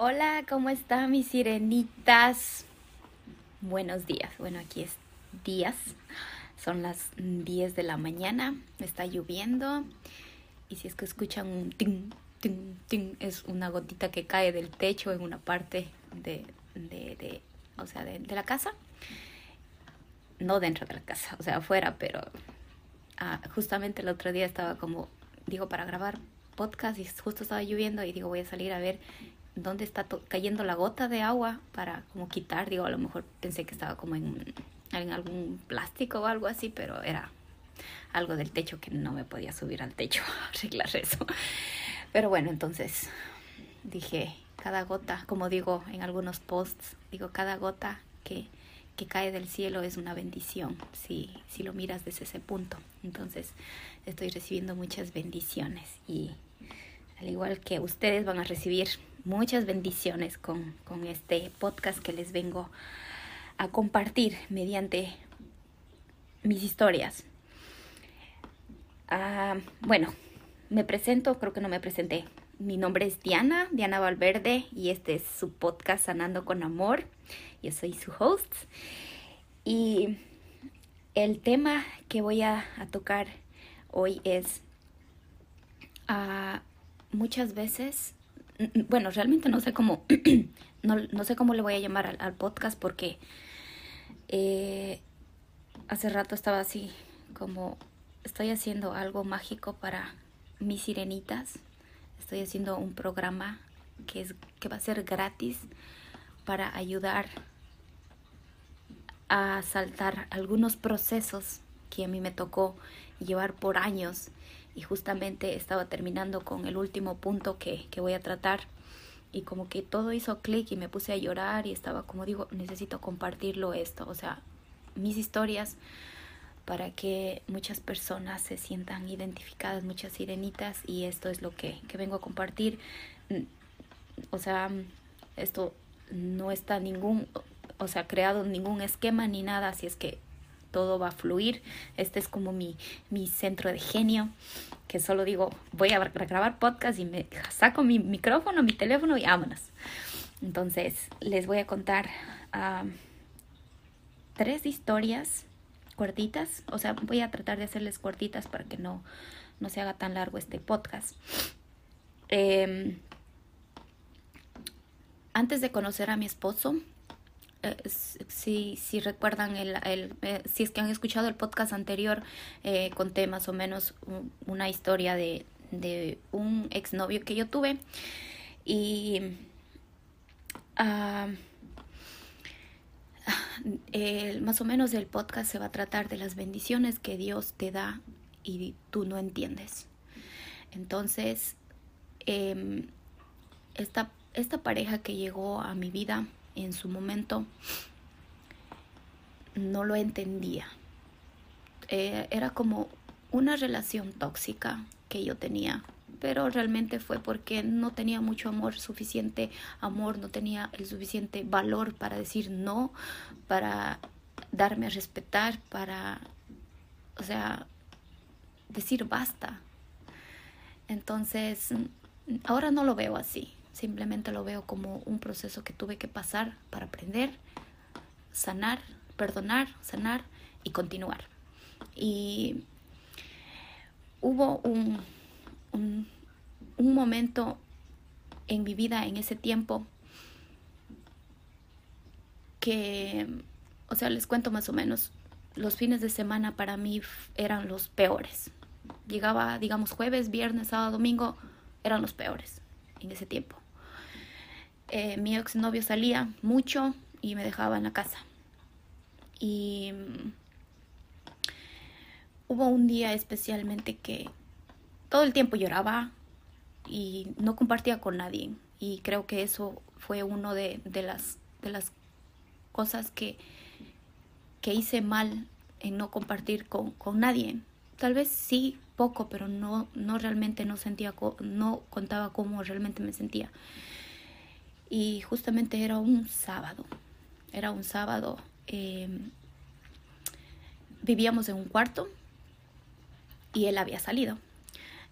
Hola, ¿cómo están mis sirenitas? Buenos días. Bueno, aquí es días. Son las 10 de la mañana. Está lloviendo. Y si es que escuchan un ting, ting, ting, es una gotita que cae del techo en una parte de, de, de o sea, de, la casa. No dentro de la casa, o sea, afuera, pero ah, justamente el otro día estaba como, digo, para grabar podcast y justo estaba lloviendo y digo, voy a salir a ver dónde está cayendo la gota de agua para como quitar, digo, a lo mejor pensé que estaba como en, en algún plástico o algo así, pero era algo del techo que no me podía subir al techo a arreglar eso. Pero bueno, entonces dije, cada gota, como digo en algunos posts, digo, cada gota que, que cae del cielo es una bendición, si, si lo miras desde ese punto. Entonces estoy recibiendo muchas bendiciones y al igual que ustedes van a recibir muchas bendiciones con, con este podcast que les vengo a compartir mediante mis historias. Ah, bueno, me presento, creo que no me presenté. Mi nombre es Diana, Diana Valverde, y este es su podcast Sanando con Amor. Yo soy su host. Y el tema que voy a, tocar hoy es uh, muchas veces, bueno, realmente no sé cómo, no, no, sé cómo le voy a llamar al, podcast porque eh, hace rato estaba así como estoy haciendo algo mágico para mis sirenitas. Estoy haciendo un programa que, es, que va a ser gratis para ayudar a saltar algunos procesos que a mí me tocó llevar por años y justamente estaba terminando con el último punto que, que voy a tratar y como que todo hizo clic y me puse a llorar y estaba como digo, necesito compartirlo esto, o sea, mis historias para que muchas personas se sientan identificadas, muchas sirenitas, y esto es lo que, que vengo a compartir. Mm, o sea, esto no está ningún, o sea, creado ningún esquema ni nada, así es que todo va a fluir. Este es como mi, mi centro de genio, que solo digo, voy a grabar podcast y me saco mi micrófono, mi teléfono y vámonos. Entonces, les voy a contar uh, tres historias cortitas, o sea, voy a tratar de hacerles cortitas para que no, no se haga tan largo este podcast. Eh, antes de conocer a mi esposo, eh, si, si, recuerdan, el, el eh, si es que han escuchado el podcast anterior, eh, conté más o menos un, una historia de, de un exnovio que yo tuve. Y uh, el, más o menos el podcast se va a tratar de las bendiciones que Dios te da y tú no entiendes. Entonces, eh, esta, esta pareja que llegó a mi vida en su momento no lo entendía. Eh, era como una relación tóxica que yo tenía pero realmente fue porque no tenía mucho amor, suficiente amor, no tenía el suficiente valor para decir no, para darme a respetar, para, o sea, decir basta. Entonces, ahora no lo veo así, simplemente lo veo como un proceso que tuve que pasar para aprender, sanar, perdonar, sanar y continuar. Y hubo un un, momento en mi vida en ese tiempo que, o sea, les cuento más o menos, los fines de semana para mí eran los peores. Llegaba, digamos, jueves, viernes, sábado, domingo, eran los peores en ese tiempo. Eh, mi exnovio salía mucho y me dejaba en la casa. Y um, hubo un día especialmente que todo el tiempo lloraba y no compartía con nadie. Y creo que eso fue uno de, las, de las cosas que, que hice mal en no compartir con, con nadie. Tal vez sí, poco, pero no, no realmente no sentía, no contaba cómo realmente me sentía. Y justamente era un sábado, era un sábado. Em, vivíamos en un cuarto y él había salido.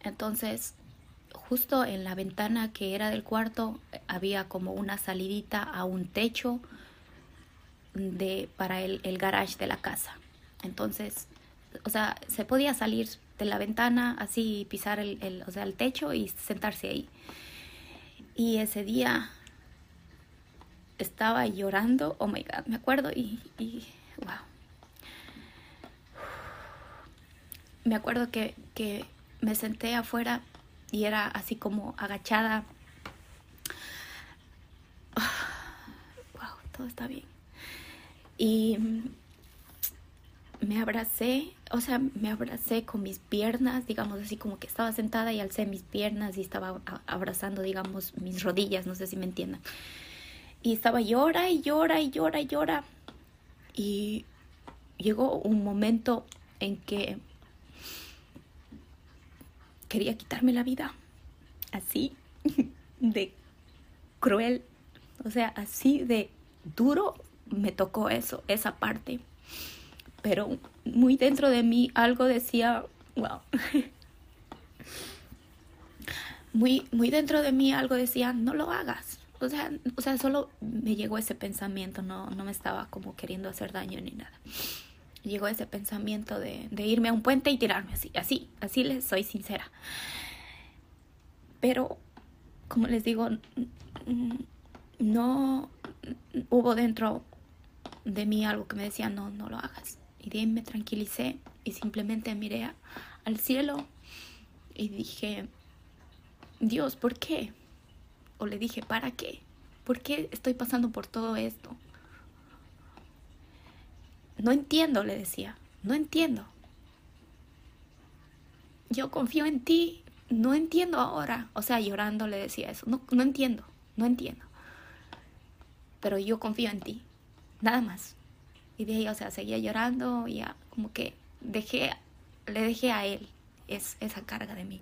Entonces, justo en la ventana que era del cuarto había como una salidita a un techo de, para el, el garage de la casa. Entonces, o sea, se podía salir de la ventana, así pisar el, el, o sea, el techo y sentarse ahí. Y ese día estaba llorando, oh my god, me acuerdo y, y wow. Me acuerdo que, que me senté afuera y era así como agachada. Wow, todo está bien. Y me abracé, o sea, me abracé con mis piernas, digamos así como que estaba sentada y alcé mis piernas y estaba abrazando, digamos, mis rodillas, no sé si me entiendan. Y estaba llora y llora y llora y llora. Y llegó un momento en que quería quitarme la vida. Así de cruel, o sea, así de duro me tocó eso, esa parte pero muy dentro de mí algo decía, wow. Muy, muy dentro de mí algo decía, no lo hagas. O sea, o sea, solo me llegó ese pensamiento, no, no me estaba como queriendo hacer daño ni nada. Llegó ese pensamiento de, irme a un puente y tirarme así, así, así les soy sincera. Pero, como les digo, no hubo dentro de mí algo que me decía, no, no lo hagas. Y de ahí me tranquilicé y simplemente miré al cielo y dije, Dios, ¿por qué? O le dije, ¿para qué? ¿Por qué estoy pasando por todo esto? No entiendo, le decía, no entiendo. Yo confío en ti, no entiendo ahora. O sea, llorando le decía eso, no, no entiendo, no entiendo. Pero yo confío en ti, nada más. Y de ahí, o sea, seguía llorando y ya como que dejé, le dejé a él es, esa carga de mí.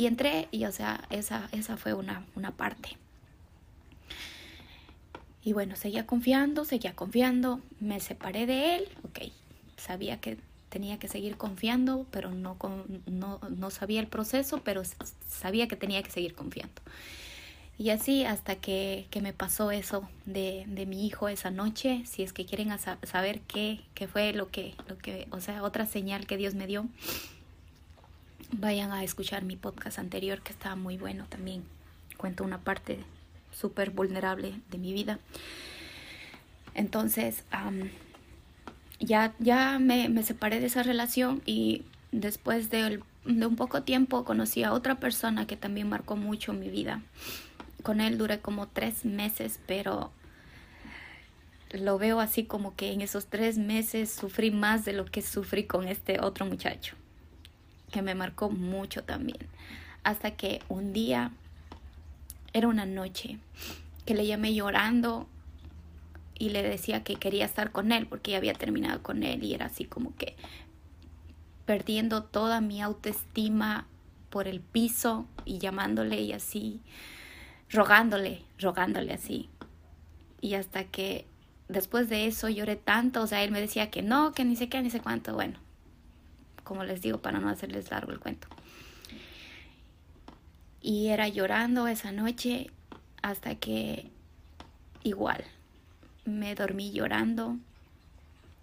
Y entré y, o sea, esa, esa fue una, una parte. Y bueno, seguía confiando, seguía confiando, me separé de él, ok, sabía que tenía que seguir confiando, pero no, no, no sabía el proceso, pero sabía que tenía que seguir confiando. Y así hasta que, me pasó eso de, mi hijo esa noche, si es que quieren saber qué, qué, fue lo que, lo que, o sea, otra señal que Dios me dio, vayan a escuchar mi podcast anterior que estaba muy bueno también. Cuento una parte súper vulnerable de mi vida. Entonces, ya, ya me, me, separé de esa relación y después de, de un poco tiempo conocí a otra persona que también marcó mucho mi vida con él duré como tres meses, pero lo veo así como que en esos tres meses sufrí más de lo que sufrí con este otro muchacho, que me marcó mucho también. Hasta que un día, era una noche, que le llamé llorando y le decía que quería estar con él porque ya había terminado con él y era así como que perdiendo toda mi autoestima por el piso y llamándole y así rogándole, rogándole así. Y hasta que después de eso lloré tanto, o sea, él me decía que no, que ni sé qué, ni sé cuánto, bueno, como les digo, para no hacerles largo el cuento. Y era llorando esa noche hasta que igual me dormí llorando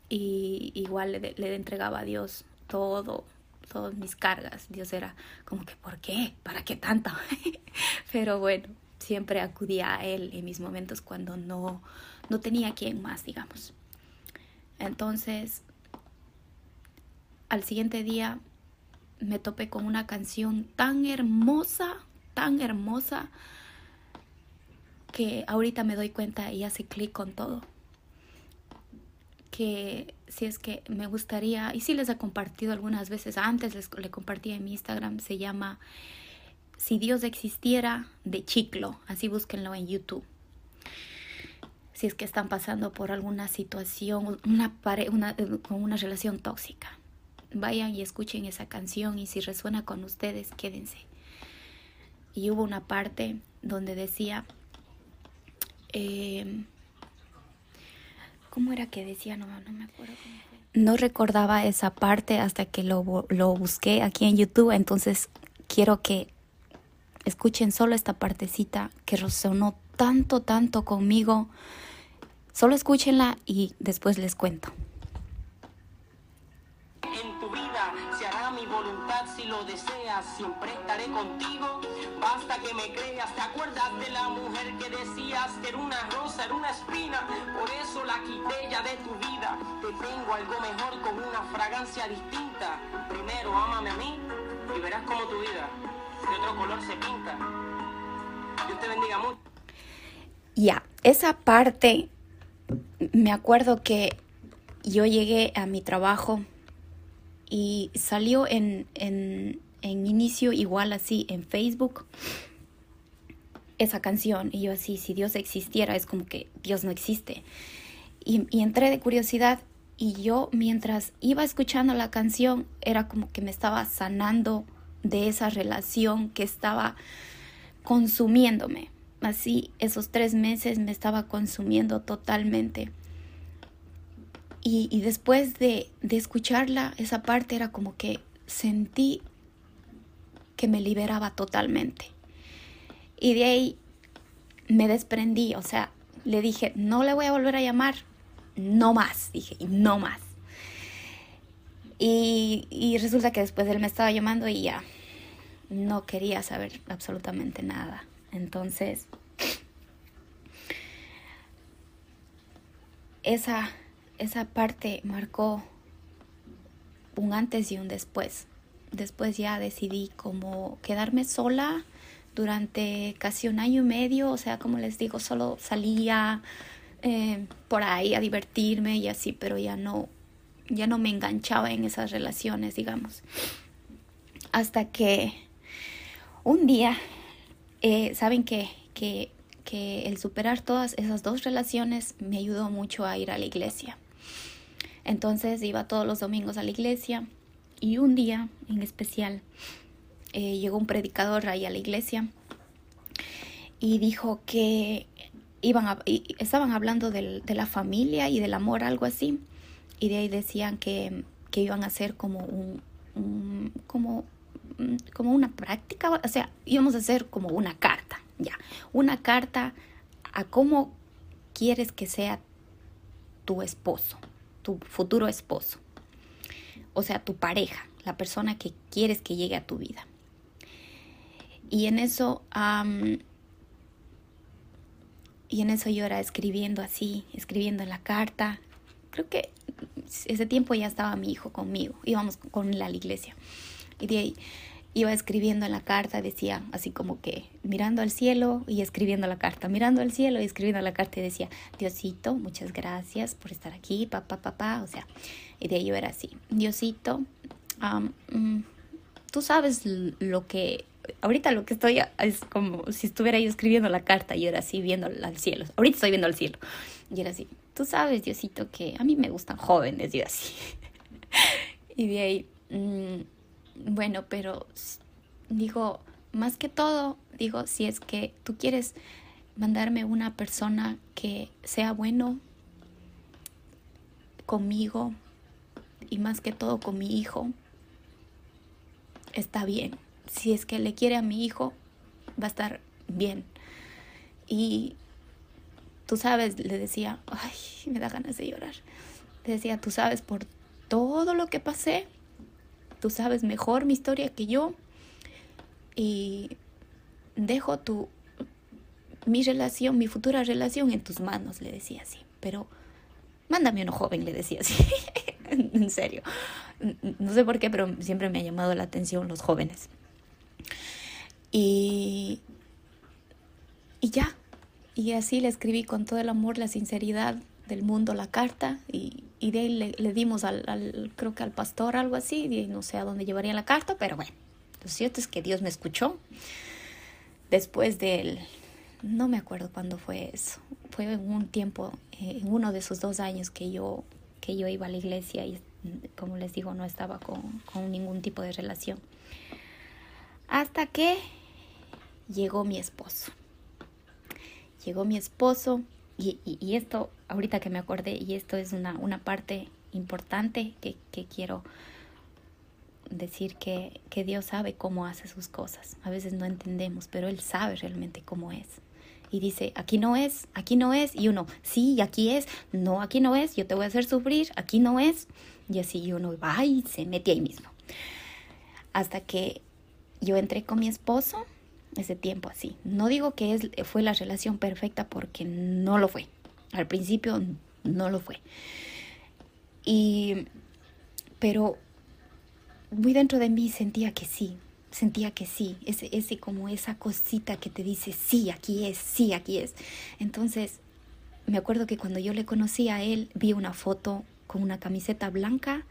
y igual le, le entregaba a Dios todo, todas mis cargas. Dios era como que, ¿por qué? ¿Para qué tanto? Pero bueno, siempre acudía a él en mis momentos cuando no, no tenía quien más, digamos. Entonces, al siguiente día me topé con una canción tan hermosa, tan hermosa, que ahorita me doy cuenta y hace clic con todo. Que si es que me gustaría, y si les he compartido algunas veces antes, les le compartí en mi Instagram, se llama Si Dios existiera de Chiclo, así búsquenlo en YouTube. Si es que están pasando por alguna situación, una, una, con una relación tóxica, vayan y escuchen esa canción y si resuena con ustedes, quédense. Y hubo una parte donde decía, eh, ¿cómo era que decía? No, no me acuerdo. No recordaba esa parte hasta que lo, lo busqué aquí en YouTube, entonces quiero que escuchen solo esta partecita que resonó tanto, tanto conmigo. Solo escúchenla y después les cuento. Siempre estaré contigo. Basta que me creas, ¿te acuerdas de la mujer que decías que era una rosa, era una espina? Por eso la quité ya de tu vida. Te tengo algo mejor con una fragancia distinta. Primero, ámame a mí y verás cómo tu vida de otro color se pinta. Dios te bendiga mucho. Ya, esa parte, me acuerdo que yo llegué a mi trabajo y salió en, en inicio igual así en Facebook esa canción y yo así, si Dios existiera es como que Dios no existe. Y, entré de curiosidad y yo mientras iba escuchando la canción era como que me estaba sanando de esa relación que estaba consumiéndome. Así, esos tres meses me estaba consumiendo totalmente. Y, después de, de escucharla, esa parte era como que sentí que me liberaba totalmente. Y de ahí me desprendí, o sea, le dije, no le voy a volver a llamar, no más, dije, no más. Y, y resulta que después él me estaba llamando y ya no quería saber absolutamente nada. Entonces, esa, esa parte marcó un antes y un después. Después ya decidí como quedarme sola durante casi un año y medio, o sea, como les digo, solo salía eh, por ahí a divertirme y así, pero ya no, ya no me enganchaba en esas relaciones, digamos. Hasta que un día, eh, saben que, que, que el superar todas esas dos relaciones me ayudó mucho a ir a la iglesia. Entonces iba todos los domingos a la iglesia y un día en especial eh, llegó un predicador ahí a la iglesia y dijo que iban estaban hablando de la familia y del amor, algo así, y de ahí decían que, que iban a hacer como un, un como Mm, como una práctica, o sea, íbamos a hacer como una carta, ya, una carta a cómo quieres que sea tu esposo, tu futuro esposo, o sea, tu pareja, la persona que quieres que llegue a tu vida. Y en eso, y en eso yo era escribiendo así, escribiendo en la carta. Creo que ese tiempo ya estaba mi hijo conmigo, íbamos con él a la iglesia. Y de ahí iba escribiendo en la carta, decía así como que mirando al cielo y escribiendo la carta, mirando al cielo y escribiendo la carta y decía, Diosito, muchas gracias por estar aquí, papá, papá, o sea, y de ahí yo era así, Diosito, mm, tú sabes lo que, ahorita lo que estoy es como si estuviera yo escribiendo la carta y era así viendo al cielo, ahorita estoy viendo al cielo, y era así, tú sabes, Diosito, que a mí me gustan jóvenes, y así, y de ahí... Mm, bueno, pero digo, más que todo, digo, si es que tú quieres mandarme una persona que sea bueno conmigo y más que todo con mi hijo, está bien. Si es que le quiere a mi hijo, va a estar bien. Y tú sabes, le decía, ay, me da ganas de llorar. Le decía, tú sabes, por todo lo que pasé, tú sabes mejor mi historia que yo y dejo tu mi relación, mi futura relación en tus manos, le decía así. Pero mándame uno joven, le decía así. en serio. No sé por qué, pero siempre me ha llamado la atención los jóvenes. Y, y ya. Y así le escribí con todo el amor, la sinceridad del mundo la carta y, y de ahí le, dimos al, creo que al pastor algo así, y no sé a dónde llevaría la carta, pero bueno, lo cierto es que Dios me escuchó después del, no me acuerdo cuándo fue eso, fue en un tiempo, eh, en uno de esos dos años que yo, que yo iba a la iglesia y como les digo, no estaba con, con ningún tipo de relación. Hasta que llegó mi esposo. Llegó mi esposo y, y, esto, ahorita que me acordé, y esto es una, una parte importante que, quiero decir que, que, Dios sabe cómo hace sus cosas. A veces no entendemos, pero Él sabe realmente cómo es. Y dice, aquí no es, aquí no es. Y uno, sí, aquí es. No, aquí no es. Yo te voy a hacer sufrir. Aquí no es. Y así uno va y se mete ahí mismo. Hasta que yo entré con mi esposo ese tiempo así. No digo que es, fue la relación perfecta porque no lo fue. Al principio no lo fue. Y, pero muy dentro de mí sentía que sí, sentía que sí, ese, ese como esa cosita que te dice, sí, aquí es, sí, aquí es. Entonces, me acuerdo que cuando yo le conocí a él, vi una foto con una camiseta blanca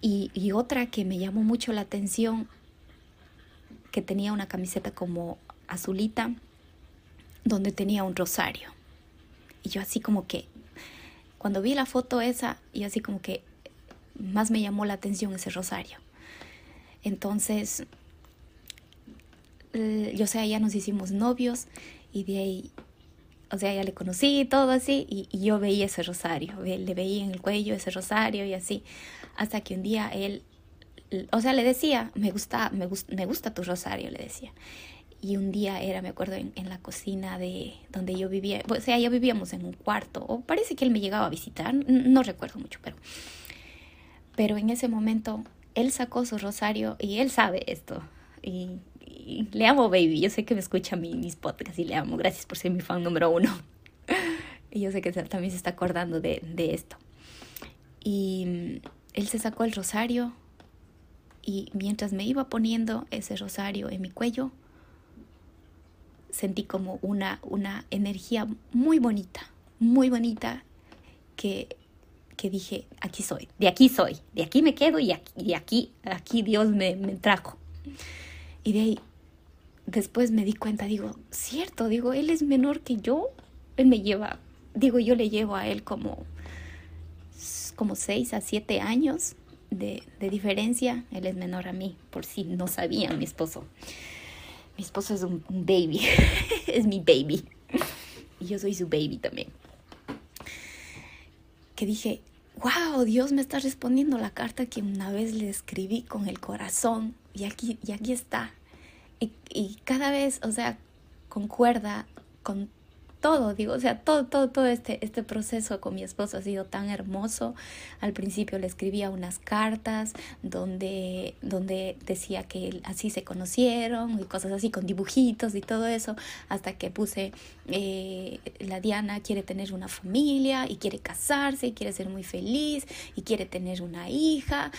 y, y otra que me llamó mucho la atención tenía una camiseta como azulita donde tenía un rosario. Y yo así como que, cuando vi la foto esa, y así como que más me llamó la atención ese rosario. Entonces, yo sé, ya nos hicimos novios y de ahí, o sea, ya le conocí todo así y, y yo veía ese rosario, le veía en el cuello ese rosario y así, hasta que un día él o sea, le decía, me gusta, me, me gusta tu rosario, le decía. Y un día era, me acuerdo, en, la cocina de donde yo vivía, o sea, ya vivíamos en un cuarto, o parece que él me llegaba a visitar, no, recuerdo mucho, pero, pero en ese momento él sacó su rosario y él sabe esto. Y, le amo, baby. Yo sé que me escucha mis podcasts y le amo. Gracias por ser mi fan número uno. y yo sé que también se está acordando de, de esto. Y él se sacó el rosario y mientras me iba poniendo ese rosario en mi cuello, sentí como una, una energía muy bonita, muy bonita, que, que dije, aquí soy, de aquí soy, de aquí me quedo y aquí, aquí, Dios me, me trajo. Y de ahí, después me di cuenta, digo, cierto, digo, él es menor que yo, él me lleva, digo, yo le llevo a él como, como seis a siete años de, diferencia, él es menor a mí, por si no sabían, mi esposo. Mi esposo es un, baby, es mi baby. Y yo soy su baby también. Que dije, wow, Dios me está respondiendo la carta que una vez le escribí con el corazón y aquí, y aquí está. Y, y cada vez, o sea, concuerda con todo, digo, o sea, todo, todo, todo este, este proceso con mi esposo ha sido tan hermoso. Al principio le escribía unas cartas donde, donde decía que así se conocieron y cosas así con dibujitos y todo eso, hasta que puse, eh, la Diana quiere tener una familia y quiere casarse y quiere ser muy feliz y quiere tener una hija.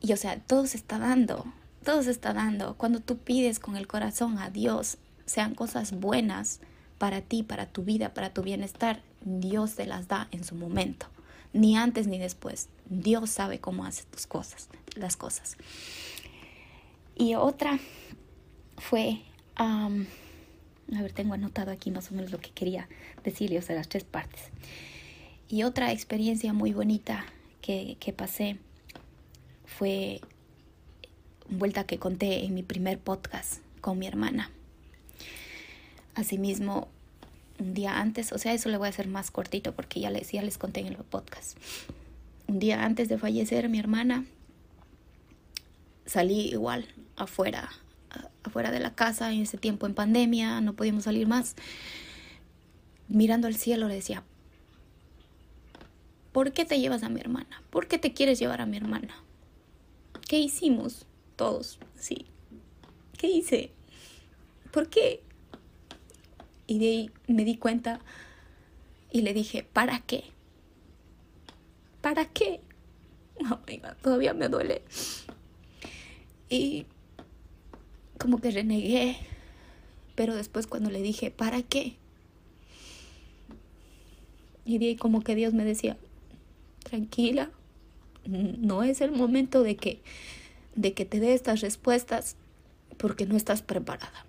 Y o sea, todo se está dando, todo se está dando. Cuando tú pides con el corazón a Dios, sean cosas buenas, para ti, para tu vida, para tu bienestar, Dios te las da en su momento, ni antes ni después. Dios sabe cómo hace tus cosas, las cosas. Y otra fue, a ver, tengo anotado aquí más o menos lo que quería decirle, o sea, las tres partes. Y otra experiencia muy bonita que, que pasé fue vuelta que conté en mi primer podcast con mi hermana. Asimismo, un día antes, o sea, eso le voy a hacer más cortito porque ya les, ya les conté en el podcast. Un día antes de fallecer mi hermana, salí igual afuera, afuera de la casa en ese tiempo en pandemia, no podíamos salir más. Mirando al cielo le decía, ¿por qué te llevas a mi hermana? ¿Por qué te quieres llevar a mi hermana? ¿Qué hicimos todos? Sí. ¿Qué hice? ¿Por qué? Y de ahí me di cuenta y le dije, ¿para qué? ¿Para qué? Oh todavía me duele. Y como que renegué, pero después cuando le dije, ¿para qué? Y de ahí como que Dios me decía, tranquila, no es el momento de que, de que te dé estas respuestas, porque no estás preparada.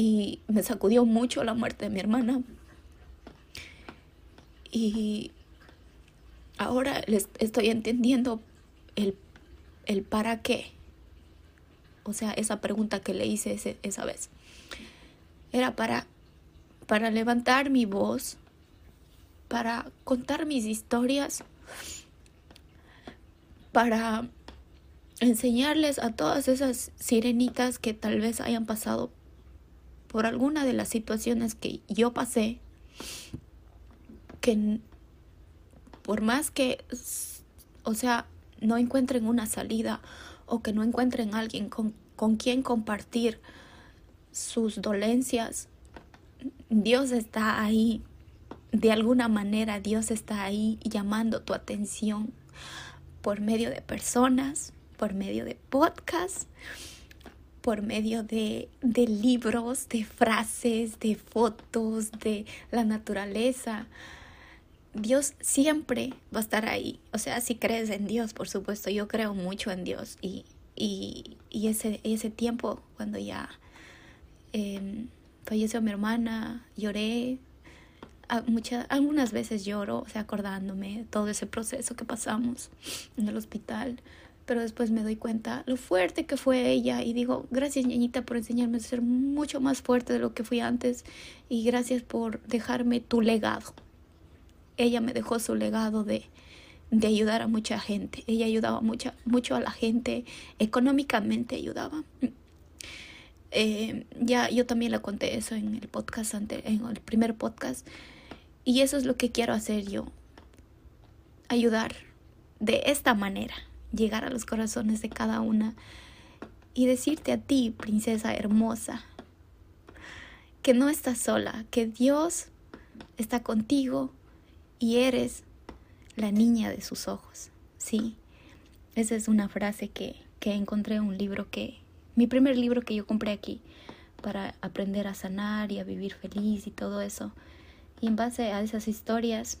Y me sacudió mucho la muerte de mi hermana. Y ahora les estoy entendiendo el, el para qué. O sea, esa pregunta que le hice ese, esa vez. Era para, para levantar mi voz, para contar mis historias, para enseñarles a todas esas sirenitas que tal vez hayan pasado por alguna de las situaciones que yo pasé, que por más que, o sea, no encuentren una salida o que no encuentren alguien con, con quien compartir sus dolencias, Dios está ahí. De alguna manera Dios está ahí llamando tu atención por medio de personas, por medio de podcasts, por medio de, de, libros, de frases, de fotos, de la naturaleza. Dios siempre va a estar ahí. O sea, si crees en Dios, por supuesto, yo creo mucho en Dios. Y, y, y ese, ese tiempo, cuando ya eh, falleció mi hermana, lloré. muchas, algunas veces lloro, o sea, acordándome de todo ese proceso que pasamos en el hospital pero después me doy cuenta lo fuerte que fue ella y digo, gracias ñañita por enseñarme a ser mucho más fuerte de lo que fui antes y gracias por dejarme tu legado. Ella me dejó su legado de, de ayudar a mucha gente. Ella ayudaba mucha, mucho a la gente, económicamente ayudaba. Eh, ya yo también le conté eso en el podcast en el primer podcast y eso es lo que quiero hacer yo ayudar de esta manera llegar a los corazones de cada una y decirte a ti, princesa hermosa, que no estás sola, que Dios está contigo y eres la niña de sus ojos. Sí, esa es una frase que, que encontré en un libro que, mi primer libro que yo compré aquí para aprender a sanar y a vivir feliz y todo eso. Y en base a esas historias,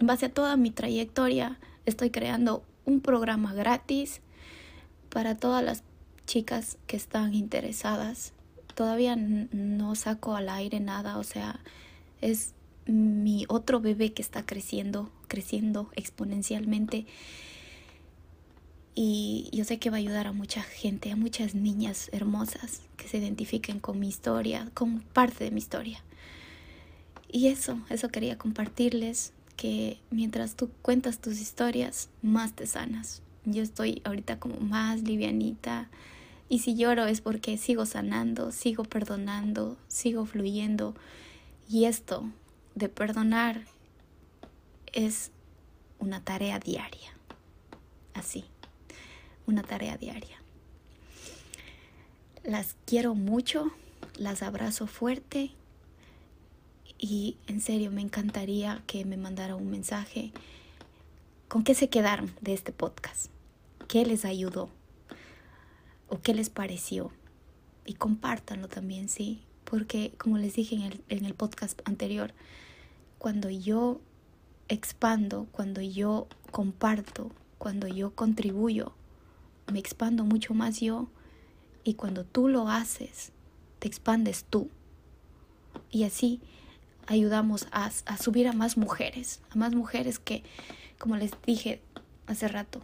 en base a toda mi trayectoria, estoy creando un programa gratis para todas las chicas que están interesadas. Todavía no saco al aire nada, o sea, es mi otro bebé que está creciendo, creciendo exponencialmente. Y yo sé que va a ayudar a mucha gente, a muchas niñas hermosas que se identifiquen con mi historia, con parte de mi historia. Y eso, eso quería compartirles que mientras tú cuentas tus historias, más te sanas. Yo estoy ahorita como más livianita y si lloro es porque sigo sanando, sigo perdonando, sigo fluyendo. Y esto de perdonar es una tarea diaria. Así, una tarea diaria. Las quiero mucho, las abrazo fuerte y en serio me encantaría que me mandara un mensaje. ¿Con qué se quedaron de este podcast? ¿Qué les ayudó? ¿O qué les pareció? Y compártanlo también, ¿sí? Porque como les dije en el, en el podcast anterior, cuando yo expando, cuando yo comparto, cuando yo contribuyo, me expando mucho más yo. Y cuando tú lo haces, te expandes tú. Y así ayudamos a, subir a más mujeres, a más mujeres que, como les dije hace rato,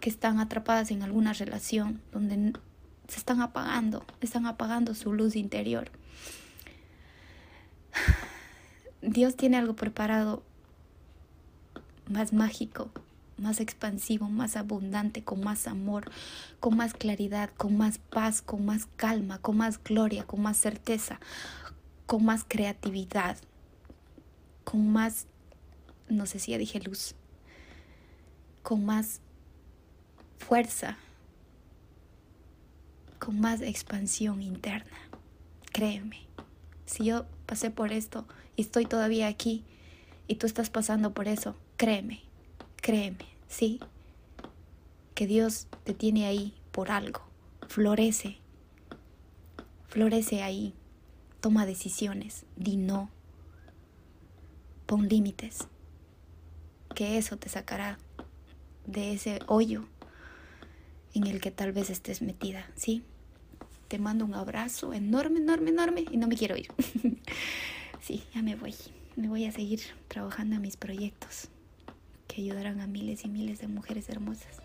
que están atrapadas en alguna relación donde se están apagando, están apagando su luz interior. Dios tiene algo preparado más mágico, más expansivo, más abundante, con más amor, con más claridad, con más paz, con más calma, con más gloria, con más certeza, con más creatividad, con más, no sé si ya dije luz, con más fuerza, con más expansión interna. Créeme, si yo pasé por esto y estoy todavía aquí y tú estás pasando por eso, créeme, créeme, sí, que Dios te tiene ahí por algo, florece, florece ahí, toma decisiones, di no Pon límites, que eso te sacará de ese hoyo en el que tal vez estés metida, ¿sí? Te mando un abrazo enorme, enorme, enorme y no me quiero ir. sí, ya me voy. Me voy a seguir trabajando en mis proyectos que ayudarán a miles y miles de mujeres hermosas.